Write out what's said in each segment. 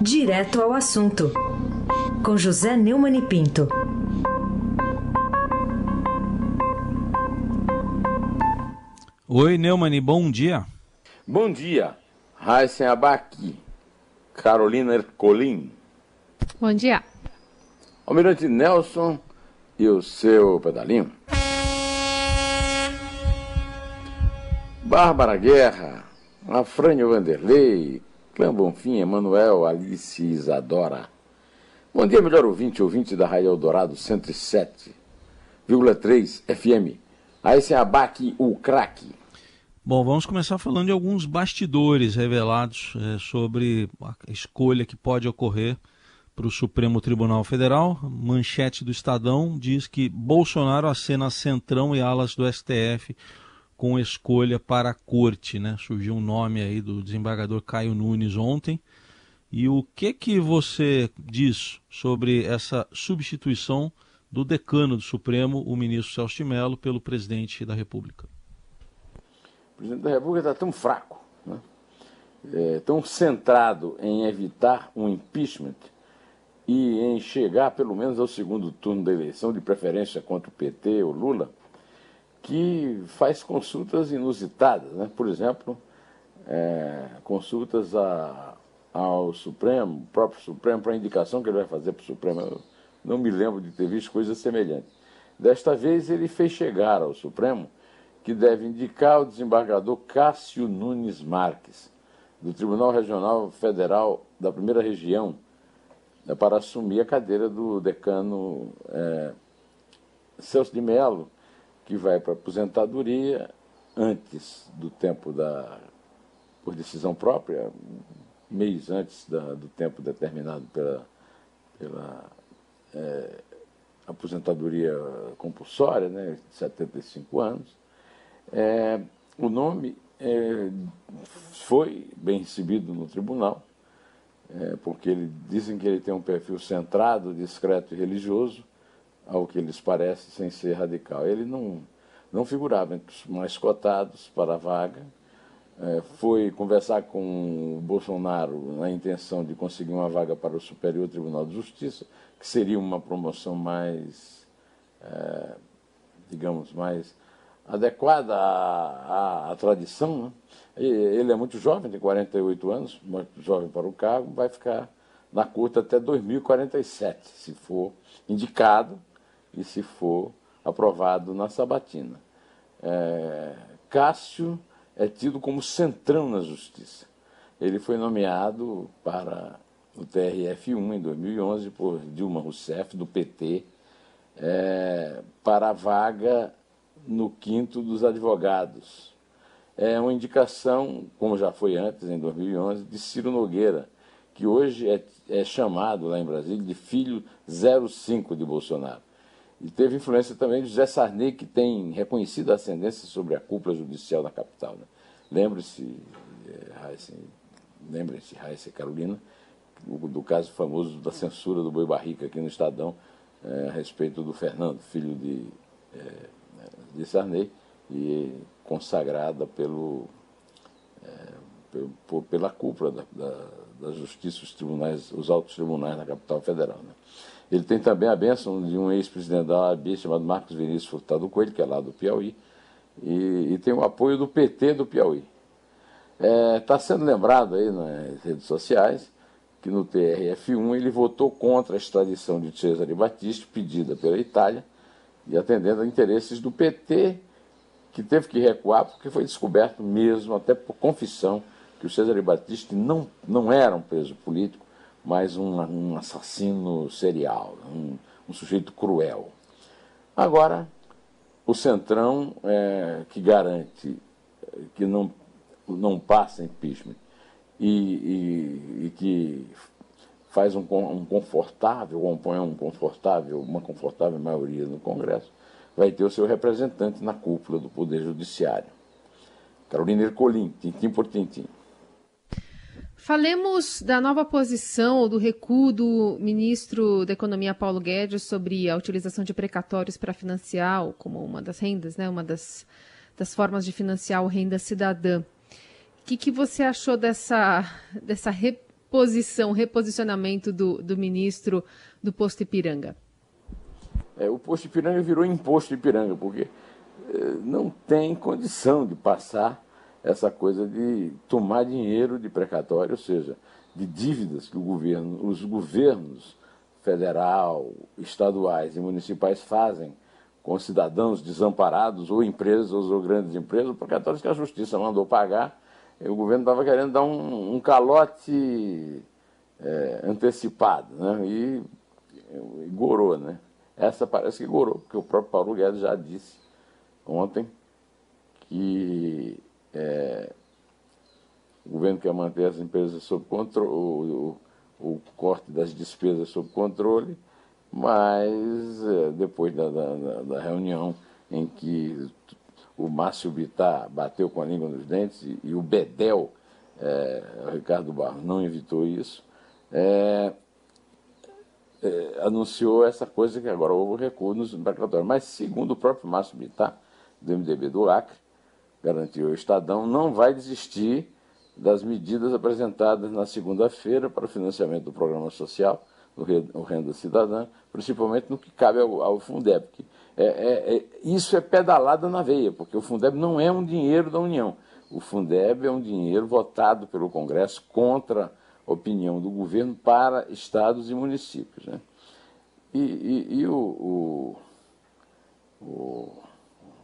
Direto ao assunto, com José Neumann e Pinto. Oi, Neumann, bom dia. Bom dia, Raíssen Abaqui, Carolina Ercolim. Bom dia. Almirante Nelson e o seu pedalinho. Bárbara Guerra, Afrânio Vanderlei, Clã Bonfim, Emanuel, Alice Isadora. Bom dia, melhor ouvinte, ouvinte da Rádio Eldorado 107,3 FM. Aí se abaque o craque. Bom, vamos começar falando de alguns bastidores revelados é, sobre a escolha que pode ocorrer para o Supremo Tribunal Federal. Manchete do Estadão diz que Bolsonaro acena centrão e alas do STF com escolha para a corte, né? Surgiu um nome aí do desembargador Caio Nunes ontem. E o que que você diz sobre essa substituição do decano do Supremo, o ministro Celso de Mello, pelo presidente da República? O presidente da República está tão fraco, né? é, tão centrado em evitar um impeachment e em chegar pelo menos ao segundo turno da eleição, de preferência contra o PT ou Lula, que faz consultas inusitadas, né? por exemplo, é, consultas a, ao Supremo, próprio Supremo, para a indicação que ele vai fazer para o Supremo. Eu não me lembro de ter visto coisa semelhante. Desta vez ele fez chegar ao Supremo que deve indicar o desembargador Cássio Nunes Marques, do Tribunal Regional Federal da Primeira Região, né, para assumir a cadeira do decano é, Celso de Mello, que vai para aposentadoria antes do tempo da. por decisão própria, mês antes da, do tempo determinado pela, pela é, aposentadoria compulsória, né, de 75 anos. É, o nome é, foi bem recebido no tribunal, é, porque ele, dizem que ele tem um perfil centrado, discreto e religioso, ao que lhes parece, sem ser radical. Ele não, não figurava entre os mais cotados para a vaga. É, foi conversar com o Bolsonaro na intenção de conseguir uma vaga para o Superior Tribunal de Justiça, que seria uma promoção mais, é, digamos, mais adequada à, à, à tradição. Né? Ele é muito jovem, tem 48 anos, muito jovem para o cargo, vai ficar na corte até 2047, se for indicado e se for aprovado na sabatina. É, Cássio é tido como centrão na justiça. Ele foi nomeado para o TRF1 em 2011 por Dilma Rousseff, do PT, é, para a vaga no quinto dos advogados. É uma indicação, como já foi antes, em 2011, de Ciro Nogueira, que hoje é, é chamado lá em Brasília de filho 05 de Bolsonaro. E teve influência também de José Sarney, que tem reconhecido a ascendência sobre a cúpula judicial da capital. Né? Lembre-se, é, lembre-se, Raíssa Carolina, do caso famoso da censura do Boi Barrica aqui no Estadão, é, a respeito do Fernando, filho de, é, de Sarney, e consagrada pelo, é, pela cúpula da, da, da, Justiça, os tribunais, os altos tribunais da capital federal. Né? Ele tem também a bênção de um ex-presidente da OAB chamado Marcos Vinícius Furtado Coelho, que é lá do Piauí, e, e tem o apoio do PT do Piauí. Está é, sendo lembrado aí nas redes sociais que no TRF1 ele votou contra a extradição de Cesare Battisti, pedida pela Itália, e atendendo a interesses do PT, que teve que recuar porque foi descoberto mesmo, até por confissão, que o Cesare Battisti não, não era um preso político, mas um, um assassino serial, um, um, sujeito cruel. Agora, o Centrão, é, que garante que não, não passa impeachment e, e, e que faz um, um confortável, compõe um confortável, uma confortável maioria no Congresso, vai ter o seu representante na cúpula do Poder Judiciário. Carolina Ercolim, tintim por tintim. Falemos da nova posição ou do recuo do ministro da Economia Paulo Guedes sobre a utilização de precatórios para financiar, como uma das rendas, né, uma das, das formas de financiar o renda cidadã. O que, que você achou dessa, dessa re, posição, reposicionamento do, do ministro do posto Ipiranga? É, o posto Ipiranga virou imposto Ipiranga, porque é, não tem condição de passar essa coisa de tomar dinheiro de precatório, ou seja, de dívidas que governo, os governos federal, estaduais e municipais fazem com cidadãos desamparados ou empresas ou grandes empresas, precatórios que a justiça mandou pagar, e o governo estava querendo dar um, um calote é, antecipado, né? e, e gorou, né? Essa parece que gorou, porque o próprio Paulo Guedes já disse ontem que é, o governo quer manter as empresas sob controle, o, o, o corte das despesas sob controle, mas é, depois da, da, da, reunião em que o Márcio Bittar bateu com a língua nos dentes e, e o Bedel, é, Ricardo Barros, não evitou isso, é, é, anunciou essa coisa que agora houve recuo nos embarcatórios. Mas, segundo o próprio Márcio Bittar, do MDB do Acre, garantiu o Estadão, não vai desistir das medidas apresentadas na segunda-feira para o financiamento do programa social, o Renda Cidadã, principalmente no que cabe ao, ao Fundeb. É, é, é, isso é pedalada na veia, porque o Fundeb não é um dinheiro da União. O Fundeb é um dinheiro votado pelo Congresso contra a opinião do governo para estados e municípios. Né? E, e, e o, o, o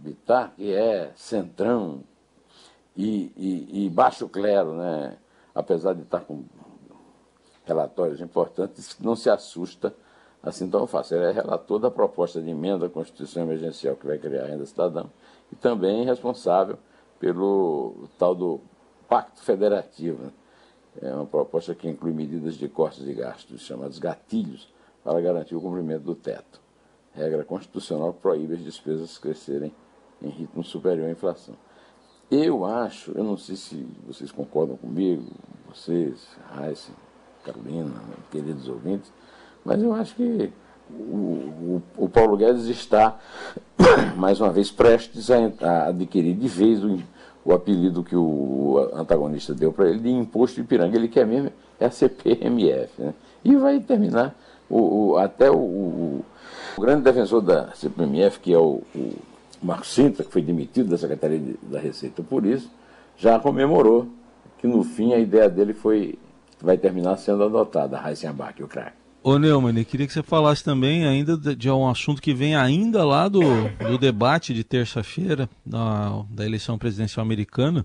Bittar, que é centrão e, e, e, baixo clero, né? apesar de estar com relatórios importantes, não se assusta assim tão fácil. Ele é relator da proposta de emenda à Constituição Emergencial que vai criar a renda cidadã e também responsável pelo tal do Pacto Federativo. Né? É uma proposta que inclui medidas de cortes de gastos, chamados gatilhos, para garantir o cumprimento do teto. Regra constitucional proíbe as despesas crescerem em ritmo superior à inflação. Eu acho, eu não sei se vocês concordam comigo, vocês, Raíssa, Carolina, queridos ouvintes, mas eu acho que o, o, o Paulo Guedes está, mais uma vez, prestes a, adquirir de vez o, o, apelido que o antagonista deu para ele de imposto de piranga. Ele quer mesmo é a CPMF. Né? E vai terminar o, até o, grande defensor da CPMF, que é o Marco Sintra, que foi demitido da Secretaria de, da Receita por isso, já comemorou que no fim a ideia dele foi vai terminar sendo adotada, a Heisenbach, o craque. Ô Neumann, queria que você falasse também ainda de, de, um assunto que vem ainda lá do, do debate de terça-feira da, da eleição presidencial americana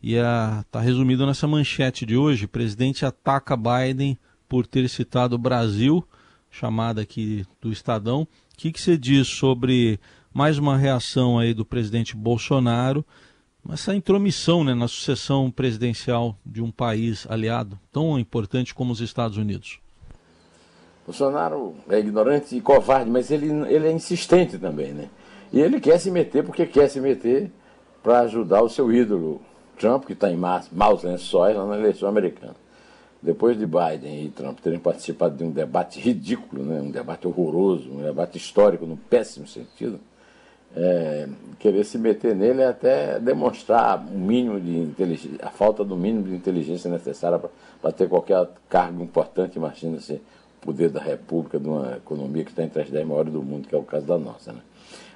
e está resumido nessa manchete de hoje. O presidente ataca Biden por ter citado o Brasil, chamada aqui do Estadão. O que, que você diz sobre mais uma reação aí do presidente Bolsonaro, essa intromissão né, na sucessão presidencial de um país aliado tão importante como os Estados Unidos. Bolsonaro é ignorante e covarde, mas ele, ele é insistente também, né? E ele quer se meter porque quer se meter para ajudar o seu ídolo, Trump, que está em maus lençóis lá na eleição americana. Depois de Biden e Trump terem participado de um debate ridículo, né? um debate horroroso, um debate histórico no péssimo sentido, é, querer se meter nele é até demonstrar o mínimo de inteligência, a falta do mínimo de inteligência necessária para ter qualquer cargo importante, imagina se o poder da República, de uma economia que está entre as dez maiores do mundo, que é o caso da nossa. Né?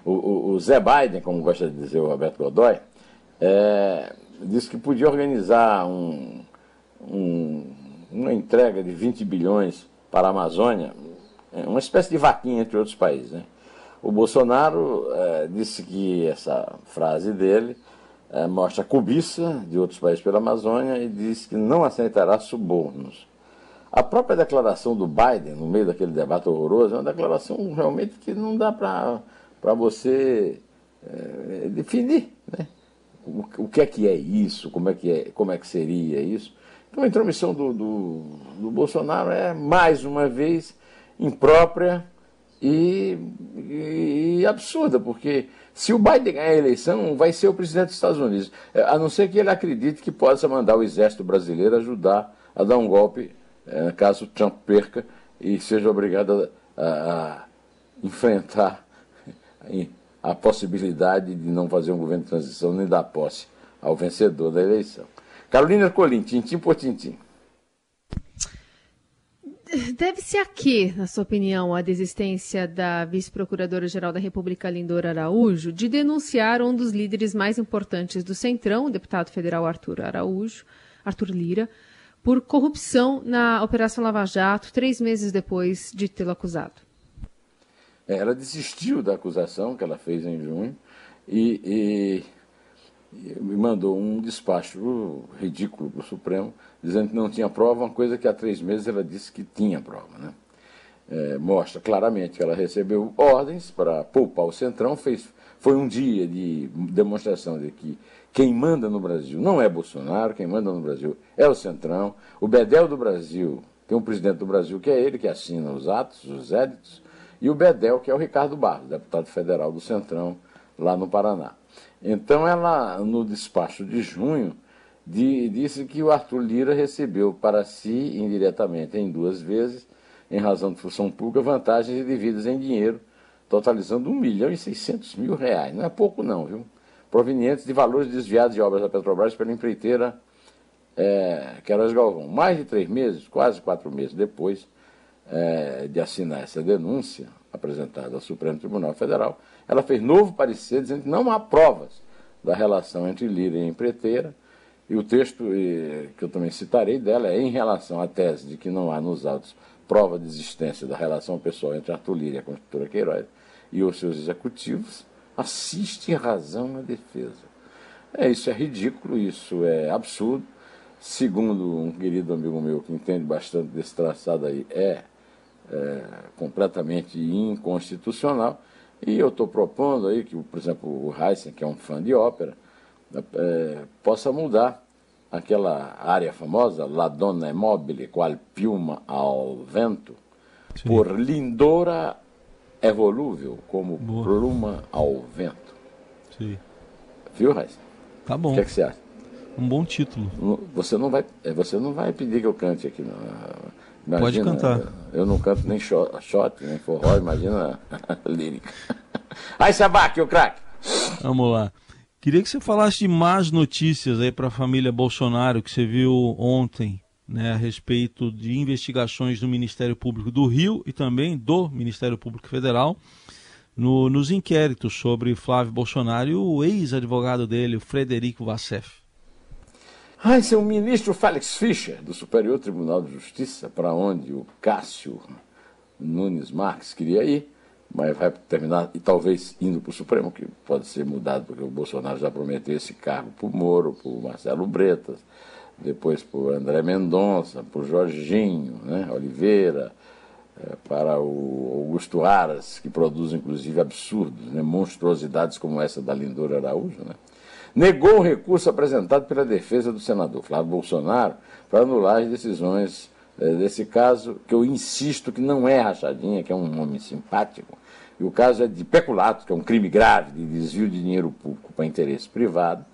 O, o, o Zé Biden, como gosta de dizer o Roberto Godoy, é, disse que podia organizar um, um, uma entrega de 20 bilhões para a Amazônia, é, uma espécie de vaquinha entre outros países. Né? O Bolsonaro é, disse que essa frase dele é, mostra a cobiça de outros países pela Amazônia e disse que não aceitará subornos. A própria declaração do Biden, no meio daquele debate horroroso, é uma declaração realmente que não dá para você é, definir né? o, o, que é que é isso, como é que, é, como é que seria isso. Então a intromissão do, do, do Bolsonaro é, mais uma vez, imprópria e, e, absurda, porque se o Biden ganhar a eleição, vai ser o presidente dos Estados Unidos, é, a não ser que ele acredite que possa mandar o exército brasileiro ajudar a dar um golpe é, caso Trump perca e seja obrigado a, a enfrentar a possibilidade de não fazer um governo de transição nem dar posse ao vencedor da eleição. Carolina Colim, tintim por tintim. Deve-se a quê, na sua opinião, a desistência da vice-procuradora-geral da República, Lindora Araújo, de denunciar um dos líderes mais importantes do Centrão, o deputado federal Arthur Araújo, Arthur Lira, por corrupção na Operação Lava Jato, três meses depois de tê-lo acusado? É, ela desistiu da acusação que ela fez em junho e, e, e mandou um despacho ridículo para o Supremo, dizendo que não tinha prova, uma coisa que há três meses ela disse que tinha prova. Né? É, mostra claramente que ela recebeu ordens para poupar o Centrão, fez, foi um dia de demonstração de que quem manda no Brasil não é Bolsonaro, quem manda no Brasil é o Centrão. O Bedel do Brasil tem um presidente do Brasil que é ele que assina os atos, os éditos, e o Bedel, que é o Ricardo Barros, deputado federal do Centrão, lá no Paraná. Então, ela, no despacho de junho, de, disse que o Arthur Lira recebeu para si, indiretamente, em duas vezes, em razão de função pública, vantagens devidas em dinheiro, totalizando 1 milhão e 600 mil reais. Não é pouco, não, viu? Provenientes de valores desviados de obras da Petrobras pela empreiteira é, Queiroz Galvão. Mais de três meses, quase quatro meses depois, é, de assinar essa denúncia apresentada ao Supremo Tribunal Federal, ela fez novo parecer dizendo que não há provas da relação entre Lira e empreiteira, e o texto que eu também citarei dela é em relação à tese de que não há nos autos prova de existência da relação pessoal entre Arthur Lira e a construtora Queiroz e os seus executivos, assiste razão à defesa. É, isso é ridículo, isso é absurdo. Segundo um querido amigo meu que entende bastante desse traçado aí, é é, completamente inconstitucional. E eu estou propondo aí que, por exemplo, o Heisen, que é um fã de ópera, é, possa mudar aquela área famosa, La Donna Mobile, qual piuma ao vento, Sim. por lindora evolúvel, como Boa. pluma ao vento. Sim. Viu, Heisen? Tá bom. O que, é que você acha? Um bom título. Você não vai, é, você não vai pedir que eu cante aqui, não. Imagina, Pode cantar. Eu não canto nem shot, shot nem forró, imagina a lírica. Aí, Sabac, o craque. Vamos lá. Queria que você falasse de más notícias aí para a família Bolsonaro que você viu ontem, né, a respeito de investigações do Ministério Público do Rio e também do Ministério Público Federal no, nos inquéritos sobre Flávio Bolsonaro e o ex-advogado dele, o Frederico Vassef. É o ministro Félix Fischer, do Superior Tribunal de Justiça, para onde o Cássio Nunes Marques queria ir, mas vai terminar, e talvez indo para o Supremo, que pode ser mudado, porque o Bolsonaro já prometeu esse cargo para o Moro, para o Marcelo Bretas, depois para o André Mendonça, para o Jorginho né, Oliveira, é, para o Augusto Aras, que produz inclusive absurdos, né, monstruosidades como essa da Lindora Araújo. Né? Negou o recurso apresentado pela defesa do senador Flávio Bolsonaro para anular as decisões é, desse caso, que eu insisto que não é rachadinha, que é um homem simpático. E o caso é de peculato, que é um crime grave de desvio de dinheiro público para interesse privado,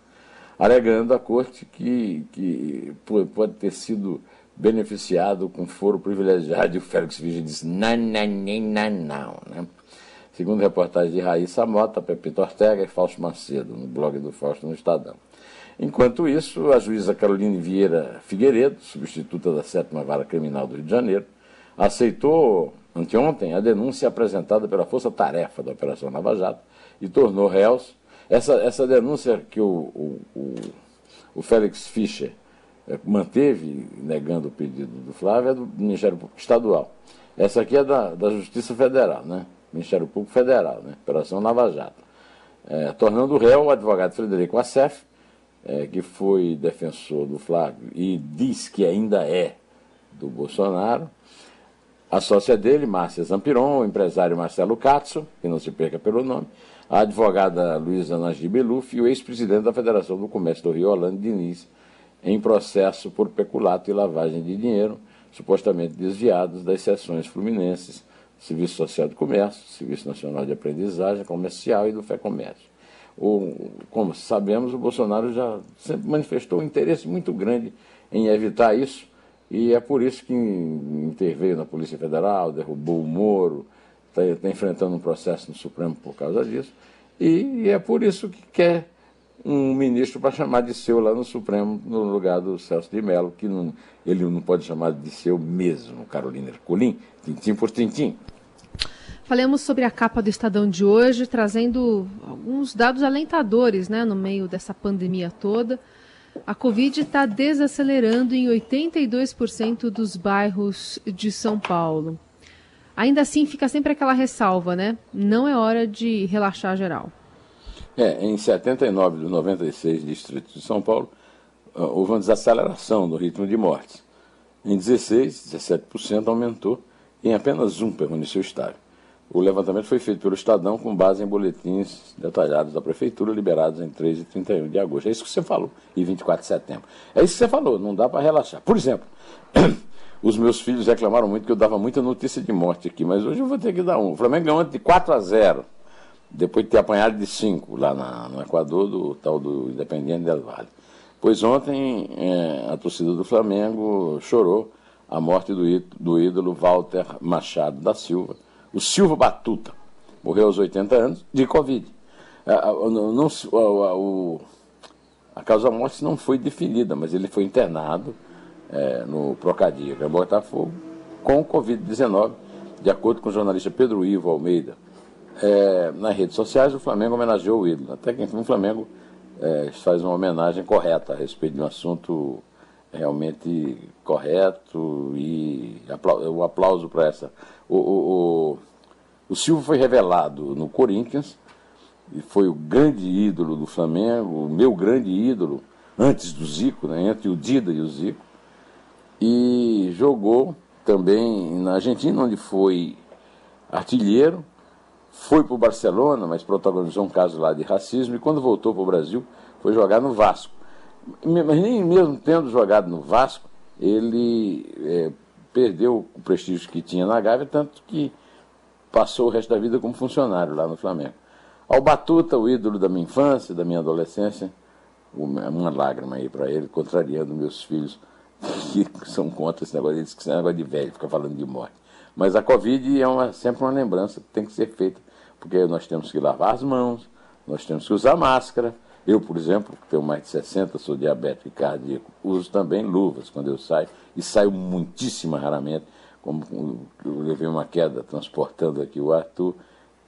alegando a corte que, que pode ter sido beneficiado com foro privilegiado. E o Félix Vigil disse: não, não, não, não, não. Né? Segundo reportagem de Raíssa Mota, Pepito Ortega e Fausto Macedo, no blog do Fausto no Estadão. Enquanto isso, a juíza Caroline Vieira Figueiredo, substituta da sétima vara criminal do Rio de Janeiro, aceitou anteontem a denúncia apresentada pela Força Tarefa da Operação Nova Jato e tornou réus. Essa, essa denúncia que o, o, o, o Félix Fischer eh, manteve, negando o pedido do Flávio, é do Ministério Estadual. Essa aqui é da, da Justiça Federal, né? Ministério Público Federal, né? Operação Lava Jato. É, tornando réu o advogado Frederico Assef, é, que foi defensor do Flávio e diz que ainda é do Bolsonaro. A sócia dele, Márcia Zampiron, o empresário Marcelo Katzo, que não se perca pelo nome, a advogada Luísa Najib Beluf e o ex-presidente da Federação do Comércio do Rio, Orlando Diniz, em processo por peculato e lavagem de dinheiro, supostamente desviados das sessões fluminenses Serviço Social de Comércio, Serviço Nacional de Aprendizagem Comercial e do FEComércio. O, como sabemos, o Bolsonaro já sempre manifestou um interesse muito grande em evitar isso, e é por isso que interveio na Polícia Federal, derrubou o Moro, está tá enfrentando um processo no Supremo por causa disso, e, e é por isso que quer um ministro para chamar de seu lá no Supremo, no lugar do Celso de Mello, que não, ele não pode chamar de seu mesmo, Carolina Ercolim, tintim por tintim. Falemos sobre a capa do Estadão de hoje, trazendo alguns dados alentadores né, no meio dessa pandemia toda. A Covid está desacelerando em 82% dos bairros de São Paulo. Ainda assim, fica sempre aquela ressalva, né? Não é hora de relaxar geral. É, em 79 dos 96 distritos de São Paulo, ah, houve uma desaceleração do ritmo de mortes. Em 16, 17% aumentou, e em apenas um permaneceu estável. O levantamento foi feito pelo Estadão com base em boletins detalhados da Prefeitura, liberados em 3 e 31 de agosto. É isso que você falou, e 24 de setembro. É isso que você falou, não dá para relaxar. Por exemplo, os meus filhos reclamaram muito que eu dava muita notícia de morte aqui, mas hoje eu vou ter que dar um. O Flamengo ganhou de 4 a 0, depois de ter apanhado de 5 lá na, no Equador, do tal do Independiente del Valle. Pois ontem é, a torcida do Flamengo chorou a morte do, do ídolo Walter Machado da Silva o Silva Batuta, morreu aos 80 anos, de Covid. A, causa da morte não foi definida, mas ele foi internado é, no Procadíaco, em Botafogo, com Covid-19, de acordo com o jornalista Pedro Ivo Almeida. É, nas redes sociais, o Flamengo homenageou o ídolo. Até que, enfim, o Flamengo é, faz uma homenagem correta a respeito de um assunto realmente correto e o aplauso para essa. O, o, o, o foi revelado no Corinthians e foi o grande ídolo do Flamengo, o meu grande ídolo, antes do Zico, né, entre o Dida e o Zico, e jogou também na Argentina, onde foi artilheiro, foi para o Barcelona, mas protagonizou um caso lá de racismo, e quando voltou para o Brasil, foi jogar no Vasco. Mas nem mesmo tendo jogado no Vasco, ele é, perdeu o prestígio que tinha na Gávea, tanto que passou o resto da vida como funcionário lá no Flamengo. Ao Batuta, o ídolo da minha infância, da minha adolescência, uma lágrima aí para ele, contrariando meus filhos que são contra esse negócio, eles que são negócio de velho, fica falando de morte. Mas a Covid é uma, sempre uma lembrança que tem que ser feita, porque nós temos que lavar as mãos, nós temos que usar máscara. Eu, por exemplo, que tenho mais de 60, sou diabético e cardíaco, uso também luvas quando eu saio, e saio muitíssimo raramente como eu levei uma queda transportando aqui o Arthur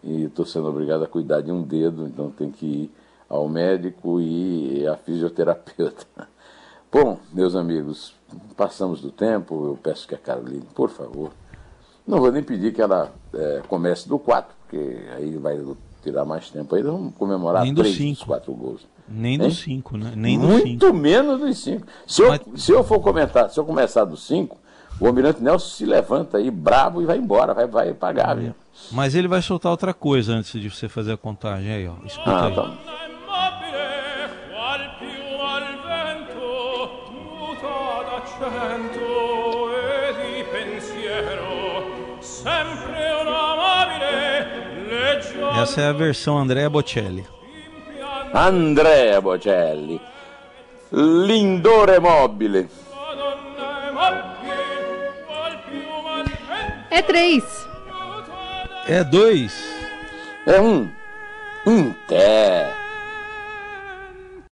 e estou sendo obrigado a cuidar de um dedo, então tem que ir ao médico e à fisioterapeuta. Bom, meus amigos, passamos do tempo, eu peço que a Caroline, por favor, não vou nem pedir que ela é, comece do 4, porque aí vai tirar mais tempo. Aí vamos comemorar nem três dos quatro gols. Nem dos cinco, né? Nem Muito cinco. menos dos cinco. Se, Mas... eu, se eu for comentar, se eu começar dos cinco, o Almirante Nelson se levanta aí bravo e vai embora, vai, vai pagar, viu? Mas ele vai soltar outra coisa antes de você fazer a contagem aí, ó. Escuta ah, aí. Tá. Essa é a versão Andrea Bocelli. Andrea Bocelli. Lindore mobile. É três. É dois. É um. Um té.